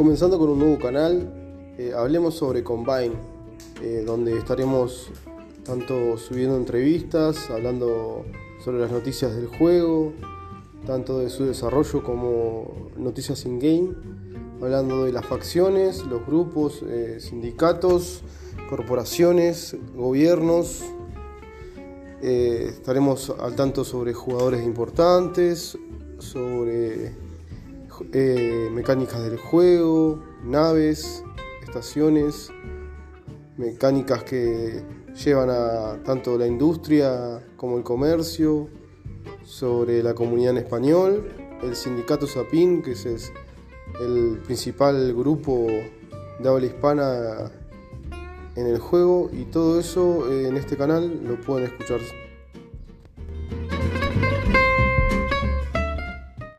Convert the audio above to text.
comenzando con un nuevo canal, eh, hablemos sobre Combine, eh, donde estaremos tanto subiendo entrevistas, hablando sobre las noticias del juego, tanto de su desarrollo como noticias in-game, hablando de las facciones, los grupos, eh, sindicatos, corporaciones, gobiernos. estaremos al tanto sobre jugadores importantes, sobre eh, mecánicas del juego, naves, estaciones, mecánicas que llevan a tanto la industria como el comercio, sobre la comunidad en español, el sindicato SAPIN, que es el principal grupo de habla hispana en el juego, y todo eso eh, en este canal lo pueden escuchar